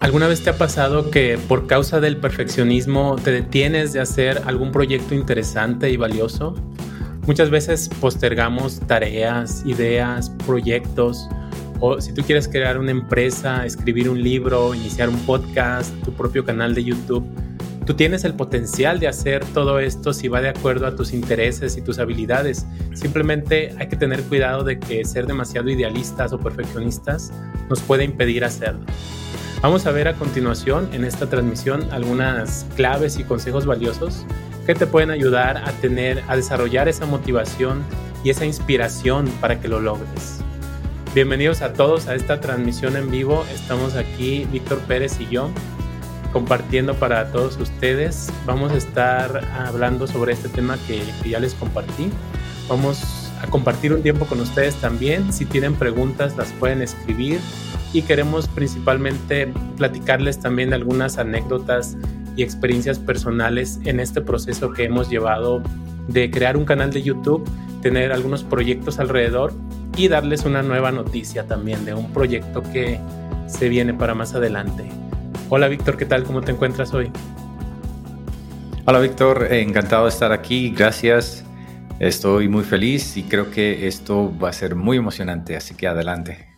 ¿Alguna vez te ha pasado que por causa del perfeccionismo te detienes de hacer algún proyecto interesante y valioso? Muchas veces postergamos tareas, ideas, proyectos, o si tú quieres crear una empresa, escribir un libro, iniciar un podcast, tu propio canal de YouTube, tú tienes el potencial de hacer todo esto si va de acuerdo a tus intereses y tus habilidades. Simplemente hay que tener cuidado de que ser demasiado idealistas o perfeccionistas nos puede impedir hacerlo. Vamos a ver a continuación en esta transmisión algunas claves y consejos valiosos que te pueden ayudar a tener, a desarrollar esa motivación y esa inspiración para que lo logres. Bienvenidos a todos a esta transmisión en vivo. Estamos aquí Víctor Pérez y yo compartiendo para todos ustedes. Vamos a estar hablando sobre este tema que, que ya les compartí. Vamos a compartir un tiempo con ustedes también. Si tienen preguntas las pueden escribir y queremos principalmente platicarles también algunas anécdotas y experiencias personales en este proceso que hemos llevado de crear un canal de YouTube, tener algunos proyectos alrededor y darles una nueva noticia también de un proyecto que se viene para más adelante. Hola Víctor, ¿qué tal? ¿Cómo te encuentras hoy? Hola Víctor, encantado de estar aquí, gracias. Estoy muy feliz y creo que esto va a ser muy emocionante, así que adelante.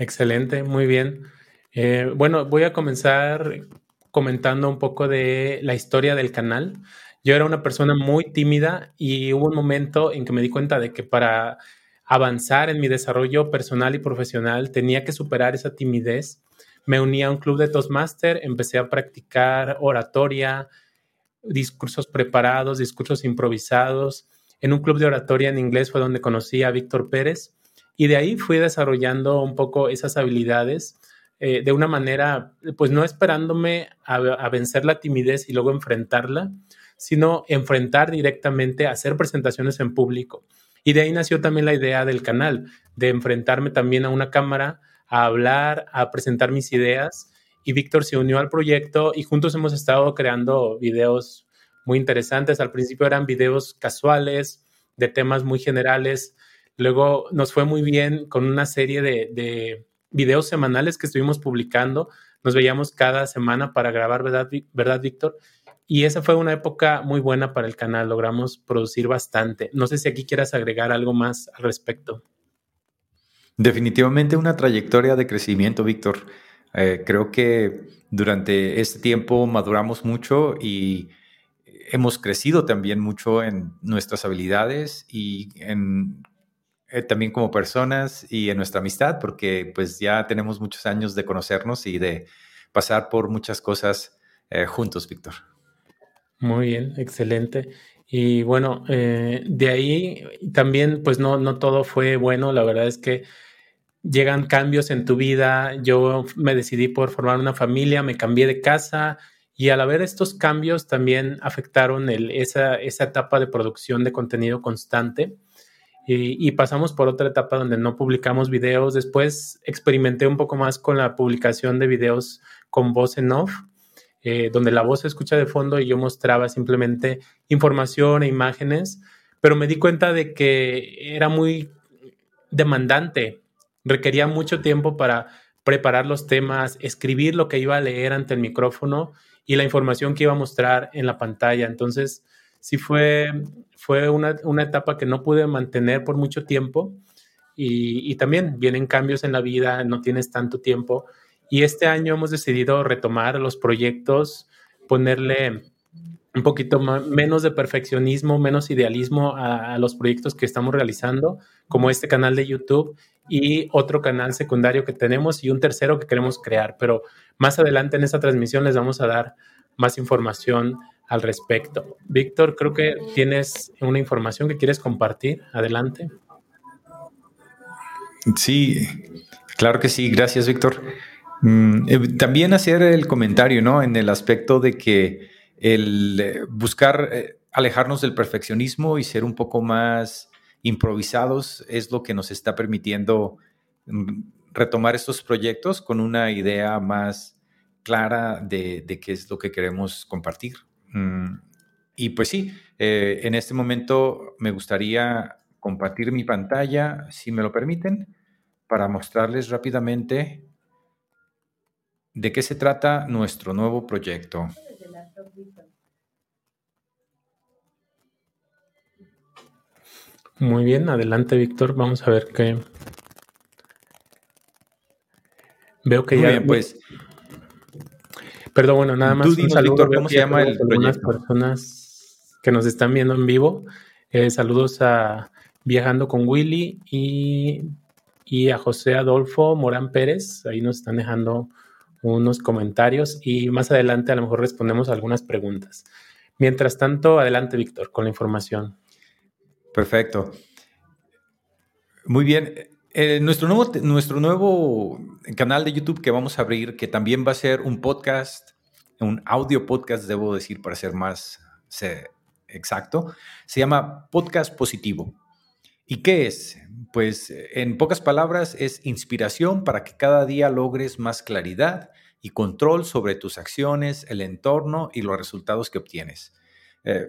Excelente, muy bien. Eh, bueno, voy a comenzar comentando un poco de la historia del canal. Yo era una persona muy tímida y hubo un momento en que me di cuenta de que para avanzar en mi desarrollo personal y profesional tenía que superar esa timidez. Me uní a un club de Toastmaster, empecé a practicar oratoria, discursos preparados, discursos improvisados. En un club de oratoria en inglés fue donde conocí a Víctor Pérez y de ahí fui desarrollando un poco esas habilidades eh, de una manera, pues no esperándome a, vencer la timidez y luego enfrentarla, sino enfrentar directamente a hacer presentaciones en público. Y de ahí nació también la idea del canal, de enfrentarme también a una cámara, a hablar, a presentar mis ideas. Y Víctor se unió al proyecto y juntos hemos estado creando videos muy interesantes. Al principio eran videos casuales, de temas muy generales, Luego nos fue muy bien con una serie de, videos semanales que estuvimos publicando. Nos veíamos cada semana para grabar, ¿verdad, ¿verdad, Víctor? Y esa fue una época muy buena para el canal. Logramos producir bastante. No sé si aquí quieras agregar algo más al respecto. Definitivamente una trayectoria de crecimiento, Víctor. Eh, creo que durante este tiempo maduramos mucho y hemos crecido también mucho en nuestras habilidades y en eh, también como personas y en nuestra amistad, porque pues ya tenemos muchos años de conocernos y de pasar por muchas cosas eh, juntos, Víctor. Muy bien, excelente. Y bueno, eh, de ahí también pues no, no todo fue bueno, la verdad es que llegan cambios en tu vida, yo me decidí por formar una familia, me cambié de casa y al haber estos cambios también afectaron el, esa, esa etapa de producción de contenido constante y, pasamos por otra etapa donde no publicamos videos. Después experimenté un poco más con la publicación de videos con voz en off, eh, donde la voz se escucha de fondo y yo mostraba simplemente información e imágenes, pero me di cuenta de que era muy demandante, requería mucho tiempo para preparar los temas, escribir lo que iba a leer ante el micrófono y la información que iba a mostrar en la pantalla. Entonces, sí fue, fue una, etapa que no pude mantener por mucho tiempo y, también vienen cambios en la vida, no tienes tanto tiempo y este año hemos decidido retomar los proyectos, ponerle un poquito menos de perfeccionismo, menos idealismo a, los proyectos que estamos realizando, como este canal de YouTube y otro canal secundario que tenemos y un tercero que queremos crear. Pero más adelante en esta transmisión les vamos a dar más información al respecto. Víctor, creo que tienes una información que quieres compartir. Adelante. Sí, claro que sí. Gracias, Víctor. Mm, eh, también hacer el comentario, ¿no? En el aspecto de que el eh, buscar eh, alejarnos del perfeccionismo y ser un poco más improvisados es lo que nos está permitiendo mm, retomar estos proyectos con una idea más clara de, de qué es lo que queremos compartir. Mm, y pues sí, eh, en este momento me gustaría compartir mi pantalla, si me lo permiten, para mostrarles rápidamente de qué se trata nuestro nuevo proyecto. Muy bien, adelante Víctor, vamos a ver qué. Veo que ya. pues. Perdón, bueno, nada más. un saludo, ¿cómo se llama el proyecto? personas que nos están viendo en vivo. Eh, saludos a Viajando con Willy y, y a José Adolfo Morán Pérez. Ahí nos están dejando unos comentarios y más adelante a lo mejor respondemos algunas preguntas. Mientras tanto, adelante Víctor con la información. Perfecto. Muy bien. Eh, nuestro, nuevo, nuestro nuevo canal de YouTube que vamos a abrir, que también va a ser un podcast, un audio podcast, debo decir, para ser más exacto, se llama Podcast Positivo. ¿Y qué es? Pues en pocas palabras es inspiración para que cada día logres más claridad y control sobre tus acciones, el entorno y los resultados que obtienes. Eh,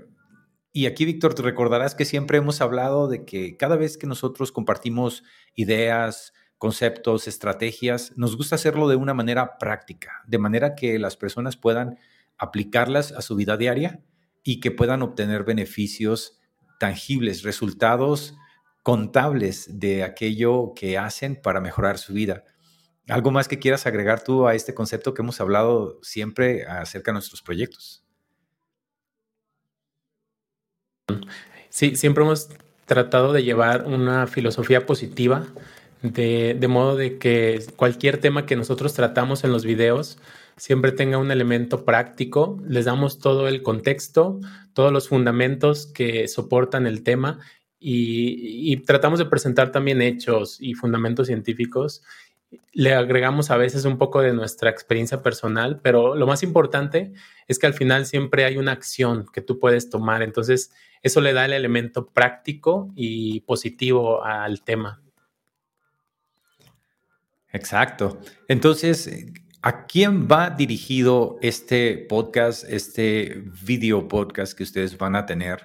y aquí, Víctor, te recordarás que siempre hemos hablado de que cada vez que nosotros compartimos ideas, conceptos, estrategias, nos gusta hacerlo de una manera práctica, de manera que las personas puedan aplicarlas a su vida diaria y que puedan obtener beneficios tangibles, resultados contables de aquello que hacen para mejorar su vida. ¿Algo más que quieras agregar tú a este concepto que hemos hablado siempre acerca de nuestros proyectos? Sí, siempre hemos tratado de llevar una filosofía positiva, de, modo de que cualquier tema que nosotros tratamos en los videos siempre tenga un elemento práctico, les damos todo el contexto, todos los fundamentos que soportan el tema y, y, tratamos de presentar también hechos y fundamentos científicos. Le agregamos a veces un poco de nuestra experiencia personal, pero lo más importante es que al final siempre hay una acción que tú puedes tomar. Entonces, eso le da el elemento práctico y positivo al tema. Exacto. Entonces, ¿a quién va dirigido este podcast, este video podcast que ustedes van a tener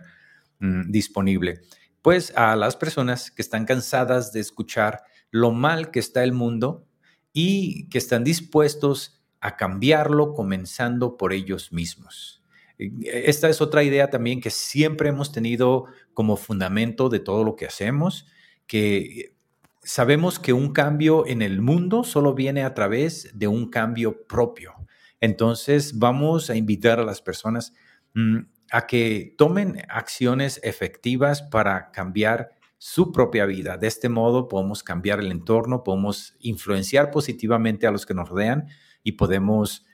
mm, disponible? Pues a las personas que están cansadas de escuchar lo mal que está el mundo y que están dispuestos a cambiarlo comenzando por ellos mismos. Esta es otra idea también que siempre hemos tenido como fundamento de todo lo que hacemos, que sabemos que un cambio en el mundo solo viene a través de un cambio propio. Entonces vamos a invitar a las personas mm, a que tomen acciones efectivas para cambiar su propia vida. De este modo podemos cambiar el entorno, podemos influenciar positivamente a los que nos rodean y podemos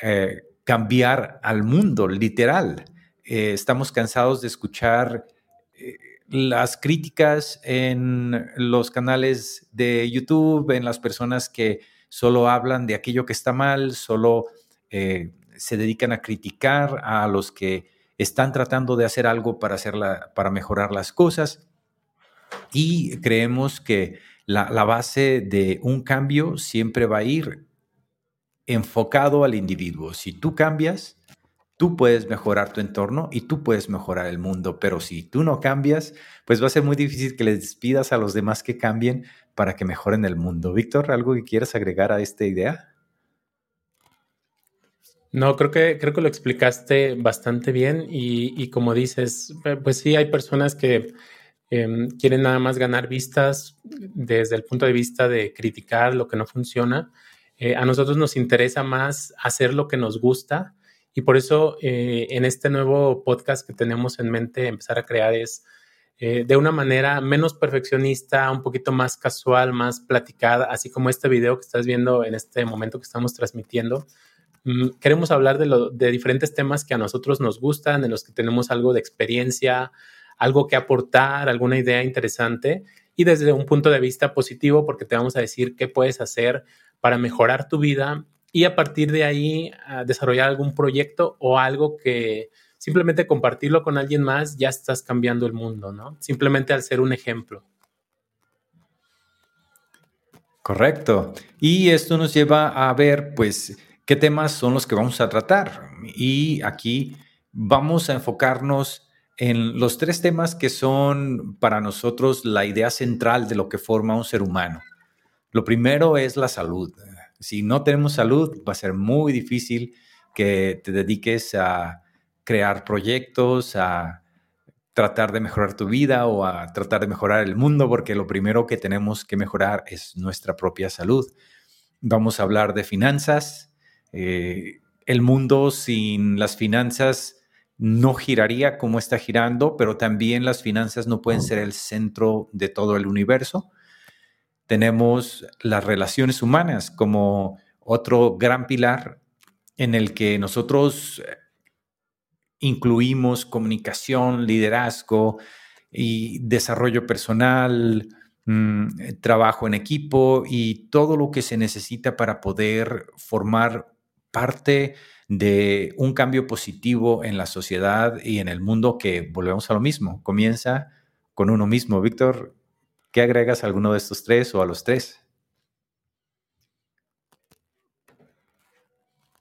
eh, cambiar al mundo, literal. Eh, estamos cansados de escuchar eh, las críticas en los canales de YouTube, en las personas que solo hablan de aquello que está mal, solo se dedican a criticar a los que están tratando de hacer algo para, hacerla, para mejorar las cosas. Y creemos que la, base de un cambio siempre va a ir enfocado al individuo. Si tú cambias, tú puedes mejorar tu entorno y tú puedes mejorar el mundo, pero si tú no cambias, pues va a ser muy difícil que les pidas a los demás que cambien para que mejoren el mundo. Víctor, ¿algo que quieras agregar a esta idea? No, creo que, creo que lo explicaste bastante bien y, como dices, pues sí, hay personas que em, quieren nada más ganar vistas desde el punto de vista de criticar lo que no funciona eh, a nosotros nos interesa más hacer lo que nos gusta y por eso eh, en este nuevo podcast que tenemos en mente empezar a crear es eh, de una manera menos perfeccionista, un poquito más casual, más platicada, así como este video que estás viendo en este momento que estamos transmitiendo. Mm, queremos hablar de, de diferentes temas que a nosotros nos gustan, en los que tenemos algo de experiencia, algo que aportar, alguna idea interesante y desde un punto de vista positivo porque te vamos a decir qué puedes hacer para mejorar tu vida y a partir de ahí desarrollar algún proyecto o algo que simplemente compartirlo con alguien más, ya estás cambiando el mundo, ¿no? Simplemente al ser un ejemplo. Correcto. Y esto nos lleva a ver, pues, qué temas son los que vamos a tratar. Y aquí vamos a enfocarnos en los tres temas que son para nosotros la idea central de lo que forma un ser humano. Lo primero es la salud. Si no tenemos salud, va a ser muy difícil que te dediques a crear proyectos, a tratar de mejorar tu vida o a tratar de mejorar el mundo, porque lo primero que tenemos que mejorar es nuestra propia salud. Vamos a hablar de finanzas. Eh, el mundo sin las finanzas no giraría como está girando, pero también las finanzas no pueden ser el centro de todo el universo. Tenemos las relaciones humanas como otro gran pilar en el que nosotros eh, incluimos comunicación, liderazgo y desarrollo personal, mm, trabajo en equipo y todo lo que se necesita para poder formar parte de un cambio positivo en la sociedad y en el mundo que volvemos a lo mismo. Comienza con uno mismo. Víctor, ¿qué agregas a alguno de estos tres o a los tres?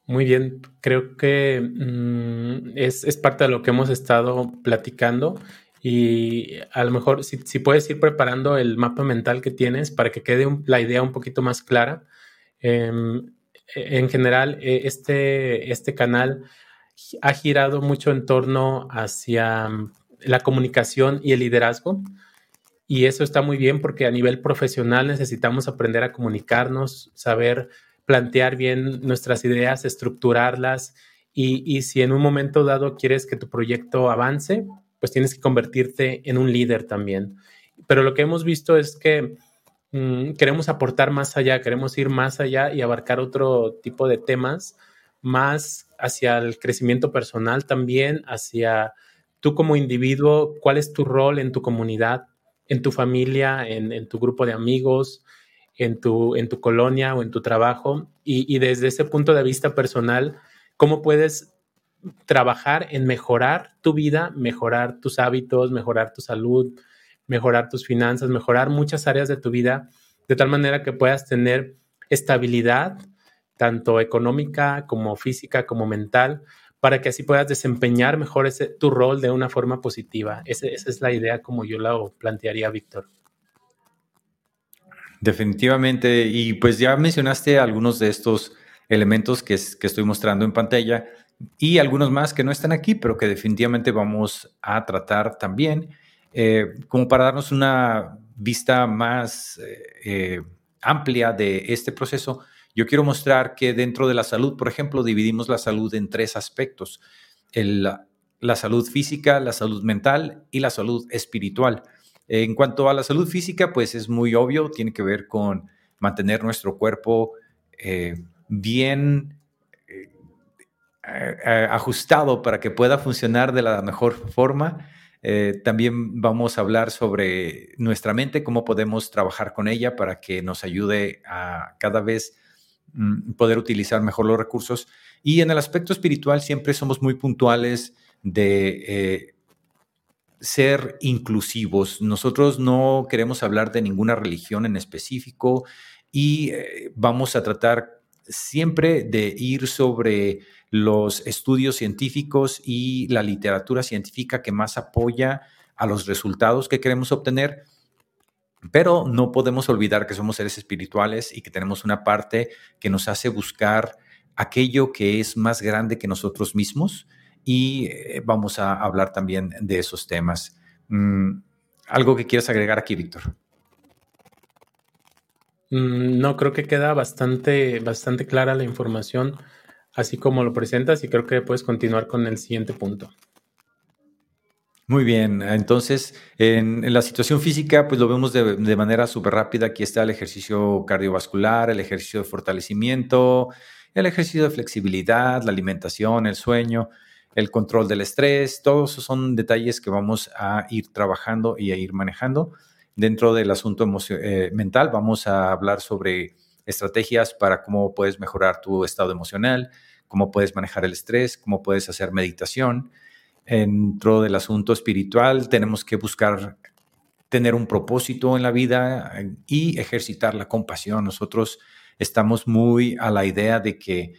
Muy bien, creo que mm, es, parte de lo que hemos estado platicando y a lo mejor si, puedes ir preparando el mapa mental que tienes para que quede la idea un poquito más clara. Em, en general, e, este, este canal ha girado mucho en torno hacia mm, la comunicación y el liderazgo. Y eso está muy bien porque a nivel profesional necesitamos aprender a comunicarnos, saber plantear bien nuestras ideas, estructurarlas y, si en un momento dado quieres que tu proyecto avance, pues tienes que convertirte en un líder también. Pero lo que hemos visto es que mm, queremos aportar más allá, queremos ir más allá y abarcar otro tipo de temas, más hacia el crecimiento personal también, hacia tú como individuo, cuál es tu rol en tu comunidad, en tu familia, en tu grupo de amigos, en tu, en tu colonia o en tu trabajo y, desde ese punto de vista personal, cómo puedes trabajar en mejorar tu vida, mejorar tus hábitos, mejorar tu salud, mejorar tus finanzas, mejorar muchas áreas de tu vida, de tal manera que puedas tener estabilidad, tanto económica como física como mental, para que así puedas desempeñar mejor ese, tu rol de una forma positiva. esa es la idea como yo la plantearía, Víctor. Definitivamente, y pues ya mencionaste algunos de estos elementos que, que estoy mostrando en pantalla y algunos más que no están aquí, pero que definitivamente vamos a tratar también, eh, como para darnos una vista más eh, eh, amplia de este proceso. Yo quiero mostrar que dentro de la salud, por ejemplo, dividimos la salud en tres aspectos. la salud física, la salud mental y la salud espiritual. En cuanto a la salud física, pues es muy obvio, tiene que ver con mantener nuestro cuerpo bien ajustado para que pueda funcionar de la mejor forma. Eh, también vamos a hablar sobre nuestra mente, cómo podemos trabajar con ella para que nos ayude a cada vez mm, poder utilizar mejor los recursos. Y en el aspecto espiritual siempre somos muy puntuales de ser inclusivos. Nosotros no queremos hablar de ninguna religión en específico y eh, vamos a tratar siempre de ir sobre los estudios científicos y la literatura científica que más apoya a los resultados que queremos obtener. Pero no podemos olvidar que somos seres espirituales y que tenemos una parte que nos hace buscar aquello que es más grande que nosotros mismos y eh, vamos a hablar también de esos temas. Mm, ¿Algo que quieras agregar aquí, Víctor? Mm, no, creo que queda bastante, bastante clara la información, así como lo presentas, y creo que puedes continuar con el siguiente punto. Muy bien, entonces en, la situación física, pues lo vemos de, manera súper rápida. Aquí está el ejercicio cardiovascular, el ejercicio de fortalecimiento, el ejercicio de flexibilidad, la alimentación, el sueño el control del estrés, todos esos son detalles que vamos a ir trabajando y a ir manejando. Dentro del asunto eh, mental vamos a hablar sobre estrategias para cómo puedes mejorar tu estado emocional, cómo puedes manejar el estrés, cómo puedes hacer meditación. Dentro del asunto espiritual tenemos que buscar tener un propósito en la vida eh, y ejercitar la compasión. Nosotros estamos muy a la idea de que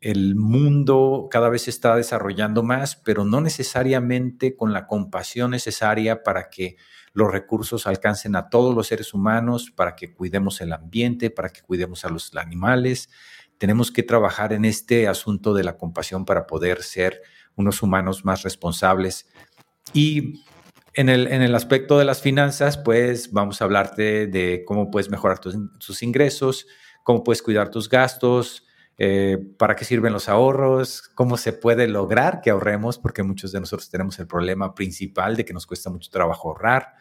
el mundo cada vez se está desarrollando más, pero no necesariamente con la compasión necesaria para que los recursos alcancen a todos los seres humanos, para que cuidemos el ambiente, para que cuidemos a los animales. Tenemos que trabajar en este asunto de la compasión para poder ser unos humanos más responsables. Y en el, en el aspecto de las finanzas, pues vamos a hablarte de cómo puedes mejorar tus ingresos, cómo puedes cuidar tus gastos, eh, para qué sirven los ahorros, cómo se puede lograr que ahorremos, porque muchos de nosotros tenemos el problema principal de que nos cuesta mucho trabajo ahorrar,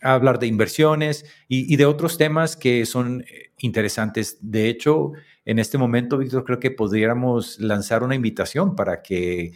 hablar de inversiones y, de otros temas que son eh, interesantes. De hecho, en este momento, Víctor, creo que podríamos lanzar una invitación para que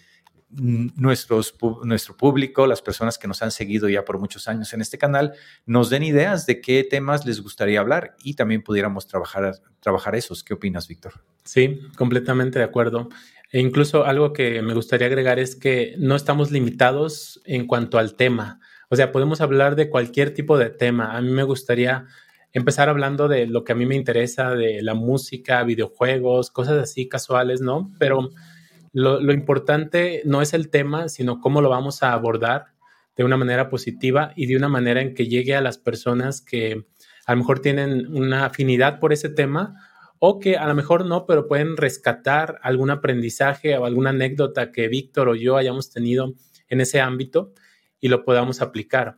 nuestro público, las personas que nos han seguido ya por muchos años en este canal, nos den ideas de qué temas les gustaría hablar y también pudiéramos trabajar, trabajar esos. ¿Qué opinas, Víctor? Sí, completamente de acuerdo. E incluso algo que me gustaría agregar es que no estamos limitados en cuanto al tema. O sea, podemos hablar de cualquier tipo de tema. A mí me gustaría empezar hablando de lo que a mí me interesa, de la música, videojuegos, cosas así casuales, ¿no? Pero lo, importante no es el tema, sino cómo lo vamos a abordar de una manera positiva y de una manera en que llegue a las personas que a lo mejor tienen una afinidad por ese tema o que a lo mejor no, pero pueden rescatar algún aprendizaje o alguna anécdota que Víctor o yo hayamos tenido en ese ámbito y lo podamos aplicar.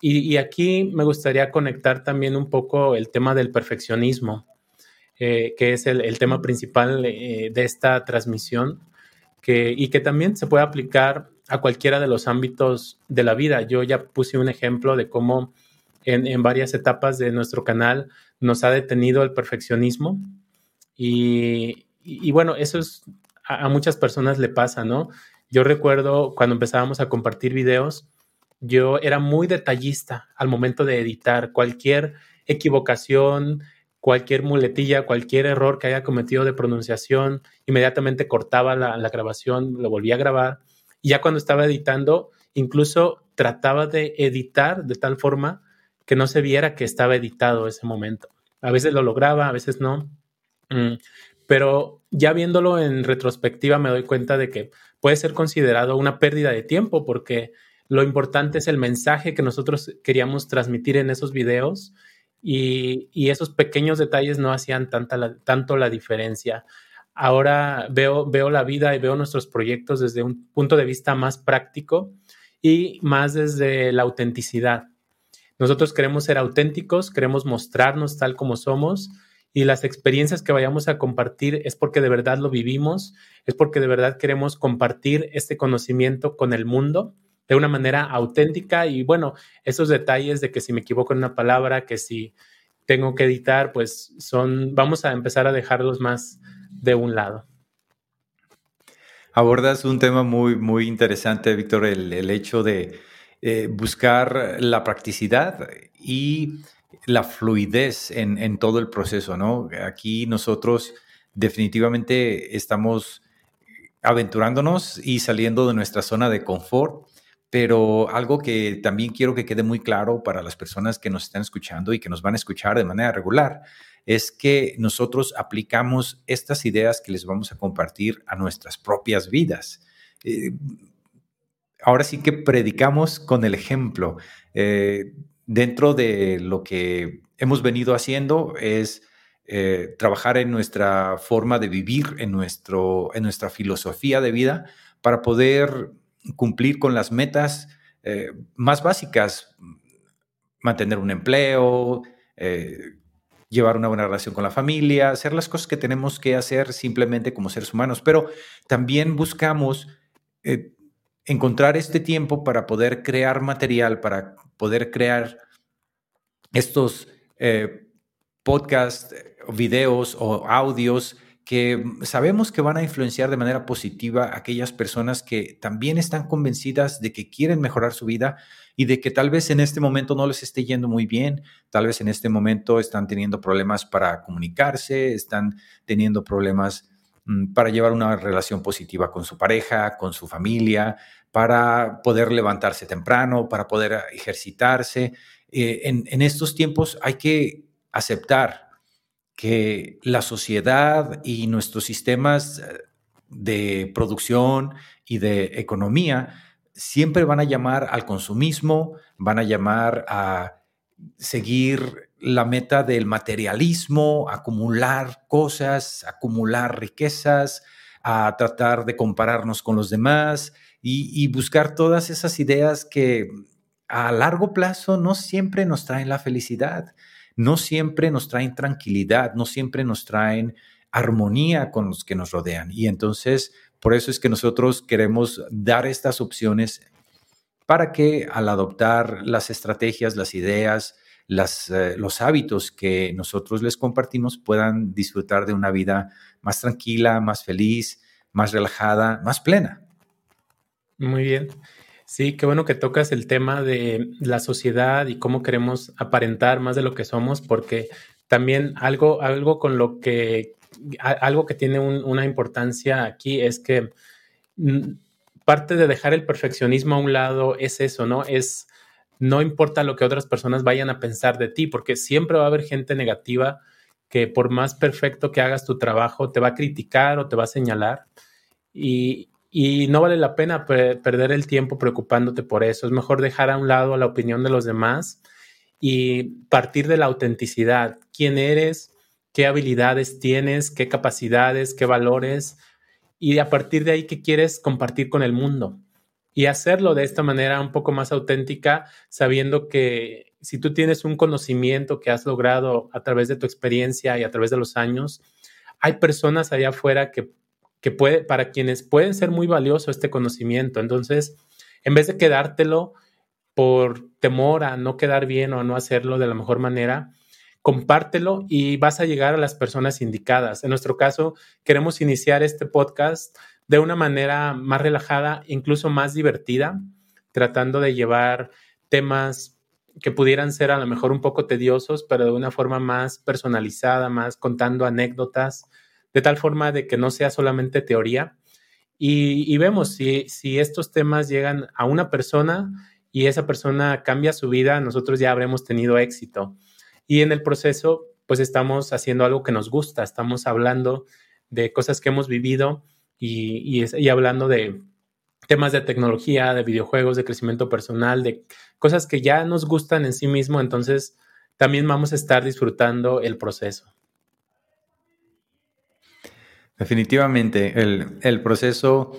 Y, aquí me gustaría conectar también un poco el tema del perfeccionismo, eh, que es el, tema principal eh, de esta transmisión y que también se puede aplicar a cualquiera de los ámbitos de la vida. Yo ya puse un ejemplo de cómo en, varias etapas de nuestro canal nos ha detenido el perfeccionismo y, bueno, eso es a, muchas personas le pasa, ¿no? Yo recuerdo cuando empezábamos a compartir videos, yo era muy detallista al momento de editar cualquier equivocación, cualquier muletilla, cualquier error que haya cometido de pronunciación, inmediatamente cortaba la, grabación, lo volvía a grabar. Y ya cuando estaba editando, incluso trataba de editar de tal forma que no se viera que estaba editado ese momento. A veces lo lograba, a veces no. Mm, pero ya viéndolo en retrospectiva me doy cuenta de que puede ser considerado una pérdida de tiempo porque lo importante es el mensaje que nosotros queríamos transmitir en esos videos y, esos pequeños detalles no hacían tanta tanto la diferencia. Ahora veo, veo la vida y veo nuestros proyectos desde un punto de vista más práctico y más desde la autenticidad. Nosotros queremos ser auténticos, queremos mostrarnos tal como somos y las experiencias que vayamos a compartir es porque de verdad lo vivimos, es porque de verdad queremos compartir este conocimiento con el mundo de una manera auténtica y bueno, esos detalles de que si me equivoco en una palabra, que si tengo que editar, pues son, vamos a empezar a dejarlos más de un lado. Abordas un tema muy, muy interesante, Víctor, el, hecho de eh, buscar la practicidad y la fluidez en, en, todo el proceso, ¿no? Aquí nosotros definitivamente estamos aventurándonos y saliendo de nuestra zona de confort pero algo que también quiero que quede muy claro para las personas que nos están escuchando y que nos van a escuchar de manera regular es que nosotros aplicamos estas ideas que les vamos a compartir a nuestras propias vidas. Eh, ahora sí que predicamos con el ejemplo. Eh, dentro de lo que hemos venido haciendo es eh, trabajar en nuestra forma de vivir, en, nuestro, en nuestra filosofía de vida, para poder cumplir con las metas eh, más básicas, mantener un empleo, eh, llevar una buena relación con la familia, hacer las cosas que tenemos que hacer simplemente como seres humanos, pero también buscamos eh, encontrar este tiempo para poder crear material, para poder crear estos podcasts, videos o audios que sabemos que van a influenciar de manera positiva a aquellas personas que también están convencidas de que quieren mejorar su vida y de que tal vez en este momento no les esté yendo muy bien, tal vez en este momento están teniendo problemas para comunicarse, están teniendo problemas mm, para llevar una relación positiva con su pareja, con su familia, para poder levantarse temprano, para poder ejercitarse. Eh, en, en estos tiempos hay que aceptar que la sociedad y nuestros sistemas eh, de producción y de economía siempre van a llamar al consumismo, van a llamar a seguir la meta del materialismo, acumular cosas, acumular riquezas, a tratar de compararnos con los demás y, buscar todas esas ideas que a largo plazo no siempre nos traen la felicidad, no siempre nos traen tranquilidad, no siempre nos traen armonía con los que nos rodean. Y entonces, por eso es que nosotros queremos dar estas opciones para que al adoptar las estrategias, las ideas, eh, los hábitos que nosotros les compartimos puedan disfrutar de una vida más tranquila, más feliz, más relajada, más plena. Muy bien. Sí, qué bueno que tocas el tema de la sociedad y cómo queremos aparentar más de lo que somos, porque también algo, algo con lo que, algo que tiene una importancia aquí es que mm, parte de dejar el perfeccionismo a un lado es eso, ¿no? Es no importa lo que otras personas vayan a pensar de ti, porque siempre va a haber gente negativa que por más perfecto que hagas tu trabajo, te va a criticar o te va a señalar. Y, no vale la pena perder el tiempo preocupándote por eso. Es mejor dejar a un lado la opinión de los demás y partir de la autenticidad. ¿Quién eres? ¿Qué habilidades tienes? ¿Qué capacidades? ¿Qué valores? Y a partir de ahí, ¿qué quieres compartir con el mundo? y hacerlo de esta manera un poco más auténtica, sabiendo que si tú tienes un conocimiento que has logrado a través de tu experiencia y a través de los años, hay personas allá afuera que, puede, para quienes pueden ser muy valioso este conocimiento. Entonces, en vez de quedártelo por temor a no quedar bien o a no hacerlo de la mejor manera, compártelo y vas a llegar a las personas indicadas. En nuestro caso, queremos iniciar este podcast de una manera más relajada, incluso más divertida, tratando de llevar temas que pudieran ser a lo mejor un poco tediosos, pero de una forma más personalizada, más contando anécdotas, de tal forma de que no sea solamente teoría. Y, vemos si, estos temas llegan a una persona y esa persona cambia su vida, nosotros ya habremos tenido éxito. Y en el proceso, pues estamos haciendo algo que nos gusta, estamos hablando de cosas que hemos vivido y, hablando de temas de tecnología, de videojuegos, de crecimiento personal, de cosas que ya nos gustan en sí mismo, entonces también vamos a estar disfrutando el proceso. Definitivamente, el, proceso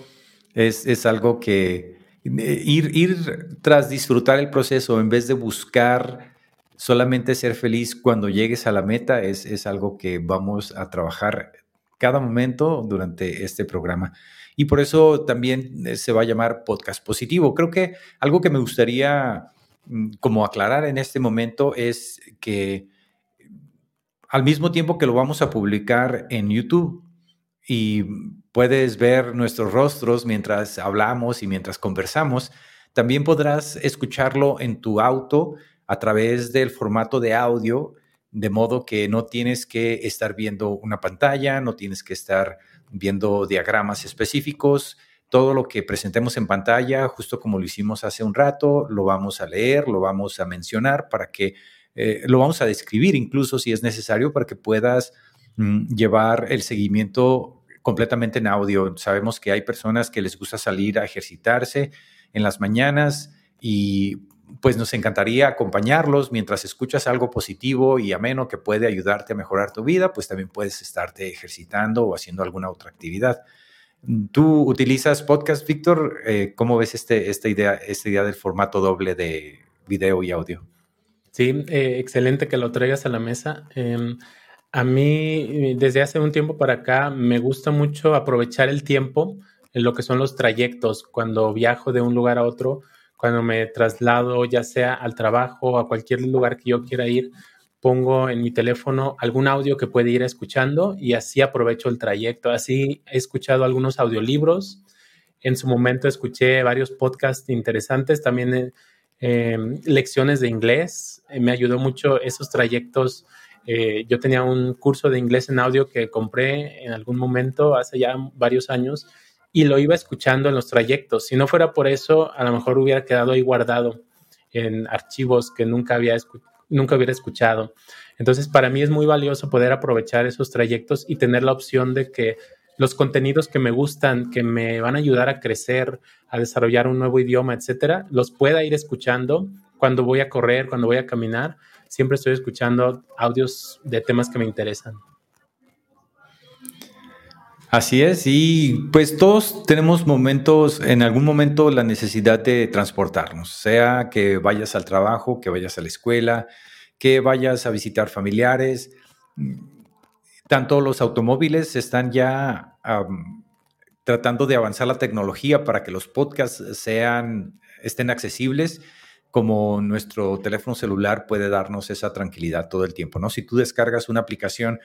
es, algo que eh, ir, ir tras disfrutar el proceso en vez de buscar solamente ser feliz cuando llegues a la meta es, es algo que vamos a trabajar cada momento durante este programa. Y por eso también eh, se va a llamar podcast positivo. Creo que algo que me gustaría mm, como aclarar en este momento es que al mismo tiempo que lo vamos a publicar en YouTube y puedes ver nuestros rostros mientras hablamos y mientras conversamos, también podrás escucharlo en tu auto a través del formato de audio de modo que no tienes que estar viendo una pantalla, no tienes que estar viendo diagramas específicos. Todo lo que presentemos en pantalla, justo como lo hicimos hace un rato, lo vamos a leer, lo vamos a mencionar para que eh, lo vamos a describir incluso si es necesario para que puedas mm, llevar el seguimiento completamente en audio. Sabemos que hay personas que les gusta salir a ejercitarse en las mañanas y pues nos encantaría acompañarlos mientras escuchas algo positivo y ameno que puede ayudarte a mejorar tu vida, pues también puedes estarte ejercitando o haciendo alguna otra actividad. ¿Tú utilizas podcast, Víctor? Eh, ¿Cómo ves este, esta, idea, esta idea del formato doble de video y audio? Sí, eh, excelente que lo traigas a la mesa. Em, a mí, desde hace un tiempo para acá, me gusta mucho aprovechar el tiempo en lo que son los trayectos, cuando viajo de un lugar a otro cuando me traslado ya sea al trabajo o a cualquier lugar que yo quiera ir, pongo en mi teléfono algún audio que puede ir escuchando y así aprovecho el trayecto. Así he escuchado algunos audiolibros. En su momento escuché varios podcasts interesantes, también eh, em, lecciones de inglés. Eh, me ayudó mucho esos trayectos. Eh, yo tenía un curso de inglés en audio que compré en algún momento hace ya varios años y lo iba escuchando en los trayectos. Si no fuera por eso, a lo mejor hubiera quedado ahí guardado en archivos que nunca, había nunca hubiera escuchado. Entonces, para mí es muy valioso poder aprovechar esos trayectos y tener la opción de que los contenidos que me gustan, que me van a ayudar a crecer, a desarrollar un nuevo idioma, etcétera, los pueda ir escuchando cuando voy a correr, cuando voy a caminar. Siempre estoy escuchando audios de temas que me interesan. Así es, y pues todos tenemos momentos, en algún momento la necesidad de transportarnos, sea que vayas al trabajo, que vayas a la escuela, que vayas a visitar familiares. Tanto los automóviles están ya tratando de avanzar la tecnología para que los podcasts sean, estén accesibles, como nuestro teléfono celular puede darnos esa tranquilidad todo el tiempo, ¿no? Si tú descargas una aplicación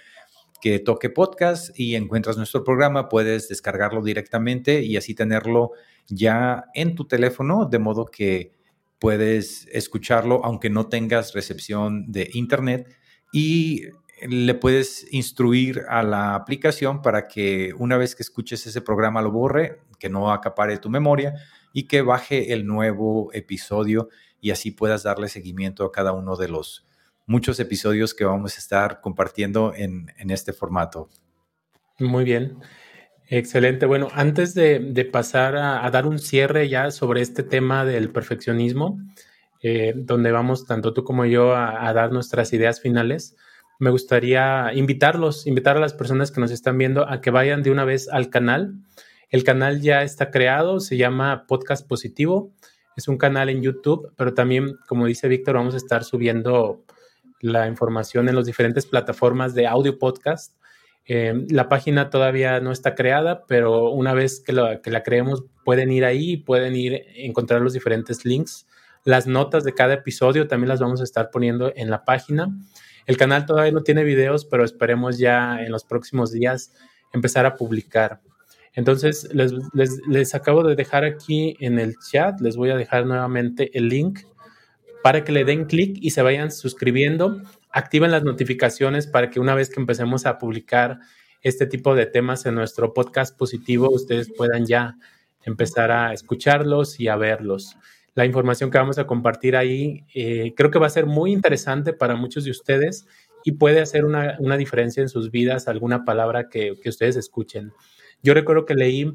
que toque podcast y encuentras nuestro programa, puedes descargarlo directamente y así tenerlo ya en tu teléfono, de modo que puedes escucharlo aunque no tengas recepción de internet y le puedes instruir a la aplicación para que una vez que escuches ese programa lo borre, que no acapare tu memoria y que baje el nuevo episodio y así puedas darle seguimiento a cada uno de los muchos episodios que vamos a estar compartiendo en, este formato. Muy bien. Excelente. Bueno, antes de, pasar a, dar un cierre ya sobre este tema del perfeccionismo, eh, donde vamos tanto tú como yo a, dar nuestras ideas finales, me gustaría invitarlos, invitar a las personas que nos están viendo a que vayan de una vez al canal. El canal ya está creado, se llama Podcast Positivo. Es un canal en YouTube, pero también, como dice Víctor, vamos a estar subiendo la información en las diferentes plataformas de audio podcast. Eh, la página todavía no está creada, pero una vez que, la creemos pueden ir ahí y pueden ir encontrar los diferentes links. Las notas de cada episodio también las vamos a estar poniendo en la página. El canal todavía no tiene videos, pero esperemos ya en los próximos días empezar a publicar. Entonces, les, les, les acabo de dejar aquí en el chat, les voy a dejar nuevamente el link para que le den clic y se vayan suscribiendo. Activen las notificaciones para que una vez que empecemos a publicar este tipo de temas en nuestro podcast positivo, ustedes puedan ya empezar a escucharlos y a verlos. La información que vamos a compartir ahí eh, creo que va a ser muy interesante para muchos de ustedes y puede hacer una, diferencia en sus vidas alguna palabra que, ustedes escuchen. Yo recuerdo que leí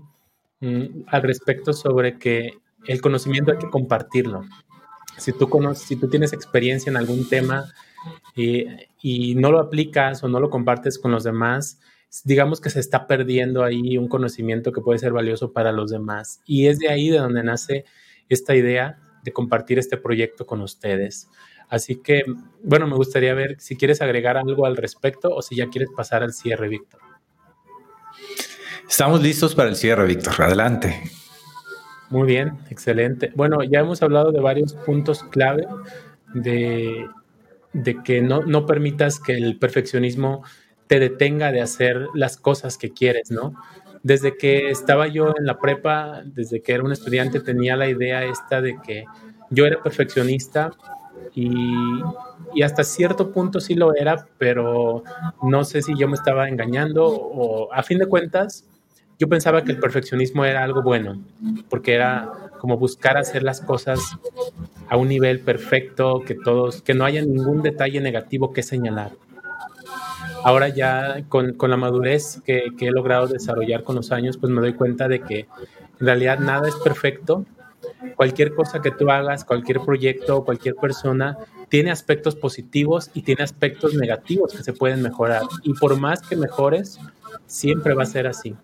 mm, al respecto sobre que el conocimiento hay que compartirlo si tú, conoces, si tú tienes experiencia en algún tema y, no lo aplicas o no lo compartes con los demás, digamos que se está perdiendo ahí un conocimiento que puede ser valioso para los demás. Y es de ahí de donde nace esta idea de compartir este proyecto con ustedes. Así que, bueno, me gustaría ver si quieres agregar algo al respecto o si ya quieres pasar al cierre, Víctor. Estamos listos para el cierre, Víctor. Adelante. Muy bien, excelente. Bueno, ya hemos hablado de varios puntos clave de, que no, no, permitas que el perfeccionismo te detenga de hacer las cosas que quieres, ¿no? Desde que estaba yo en la prepa, desde que era un estudiante, tenía la idea esta de que yo era perfeccionista y, y hasta cierto punto sí lo era, pero no sé si yo me estaba engañando o a fin de cuentas yo pensaba que el perfeccionismo era algo bueno, porque era como buscar hacer las cosas a un nivel perfecto, que todos, que no haya ningún detalle negativo que señalar. Ahora ya con, con la madurez que, que, he logrado desarrollar con los años, pues me doy cuenta de que en realidad nada es perfecto. Cualquier cosa que tú hagas, cualquier proyecto, cualquier persona, tiene aspectos positivos y tiene aspectos negativos que se pueden mejorar. Y por más que mejores, siempre va a ser así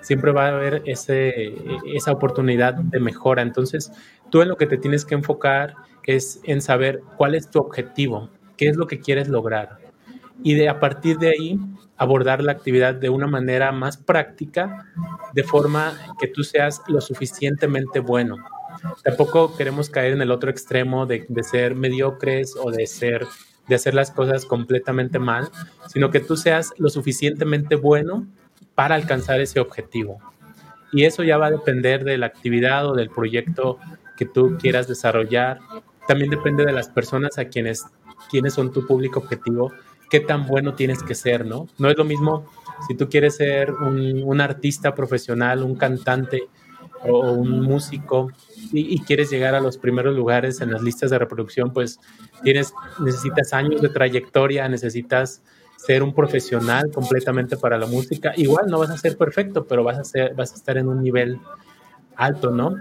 siempre va a haber esa oportunidad de mejora. Entonces, tú en lo que te tienes que enfocar es en saber cuál es tu objetivo, qué es lo que quieres lograr. Y de a partir de ahí abordar la actividad de una manera más práctica, de forma que tú seas lo suficientemente bueno. Tampoco queremos caer en el otro extremo de, de ser mediocres o de ser de hacer las cosas completamente mal, sino que tú seas lo suficientemente bueno para alcanzar ese objetivo. Y eso ya va a depender de la actividad o del proyecto que tú quieras desarrollar. También depende de las personas a quienes, quienes son tu público objetivo, qué tan bueno tienes que ser, ¿no? No es lo mismo si tú quieres ser un, un artista profesional, un cantante, o un músico y, quieres llegar a los primeros lugares en las listas de reproducción, pues tienes, necesitas años de trayectoria, necesitas ser un profesional completamente para la música. Igual no vas a ser perfecto, pero vas a, ser, vas a estar en un nivel alto, ¿no?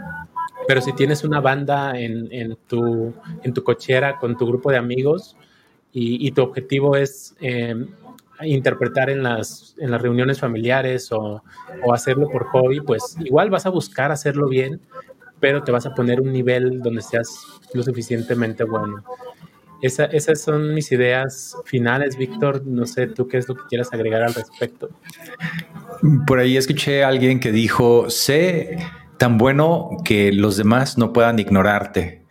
Pero si tienes una banda en, tu, en tu cochera con tu grupo de amigos y, tu objetivo es eh, interpretar en las, en las reuniones familiares o, hacerlo por hobby, pues igual vas a buscar hacerlo bien, pero te vas a poner un nivel donde seas lo suficientemente bueno. Esas son mis ideas finales, Víctor. No sé tú qué es lo que quieras agregar al respecto. Por ahí escuché a alguien que dijo, sé tan bueno que los demás no puedan ignorarte.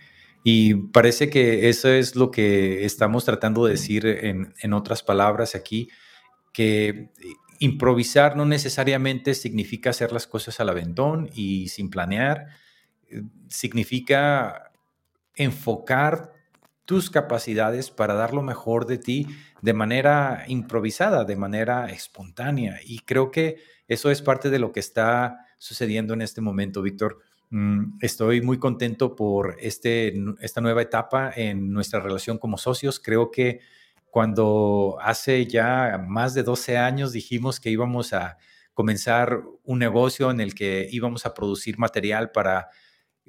Y parece que eso es lo que estamos tratando de decir en, en otras palabras aquí, que improvisar no necesariamente significa hacer las cosas al aventón y sin planear, significa enfocar tus capacidades para dar lo mejor de ti de manera improvisada, de manera espontánea. Y creo que eso es parte de lo que está sucediendo en este momento, Víctor. Mm, estoy muy contento por este, esta nueva etapa en nuestra relación como socios. Creo que cuando hace ya más de 12 años dijimos que íbamos a comenzar un negocio en el que íbamos a producir material para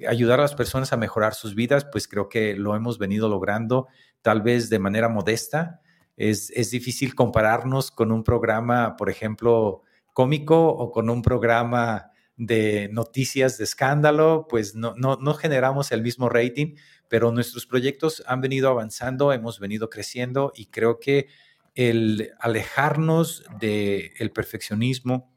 ayudar a las personas a mejorar sus vidas, pues creo que lo hemos venido logrando tal vez de manera modesta. Es, es difícil compararnos con un programa, por ejemplo, cómico o con un programa de noticias de escándalo, pues no, no, no generamos el mismo rating, pero nuestros proyectos han venido avanzando, hemos venido creciendo y creo que el alejarnos del el perfeccionismo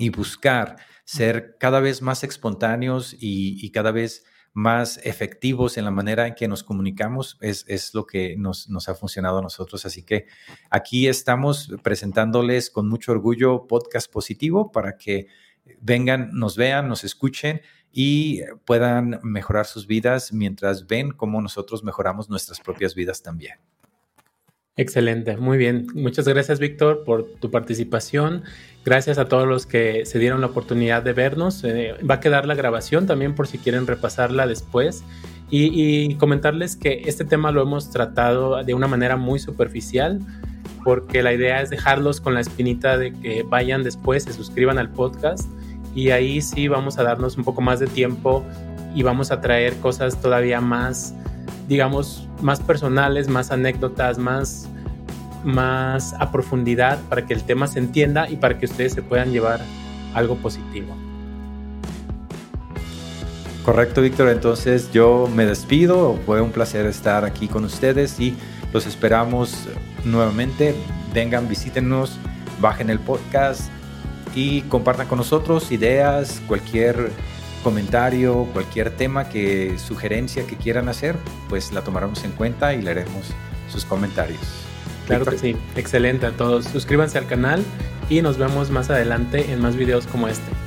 y buscar ser cada vez más espontáneos y, cada vez más efectivos en la manera en que nos comunicamos es, es lo que nos, nos, ha funcionado a nosotros. Así que aquí estamos presentándoles con mucho orgullo podcast positivo para que vengan, nos vean, nos escuchen y puedan mejorar sus vidas mientras ven cómo nosotros mejoramos nuestras propias vidas también. Excelente, muy bien. Muchas gracias, Víctor, por tu participación. Gracias a todos los que se dieron la oportunidad de vernos. Eh, va a quedar la grabación también por si quieren repasarla después. Y, comentarles que este tema lo hemos tratado de una manera muy superficial, porque la idea es dejarlos con la espinita de que vayan después, se suscriban al podcast y ahí sí vamos a darnos un poco más de tiempo y vamos a traer cosas todavía más digamos, más personales, más anécdotas, más, más a profundidad para que el tema se entienda y para que ustedes se puedan llevar algo positivo. Correcto, Víctor. Entonces yo me despido. Fue un placer estar aquí con ustedes y los esperamos nuevamente. Vengan, visítenos, bajen el podcast y compartan con nosotros ideas, cualquier comentario, cualquier tema que sugerencia que quieran hacer, pues la tomaremos en cuenta y leeremos sus comentarios. Claro que sí, excelente a todos. Suscríbanse al canal y nos vemos más adelante en más videos como este.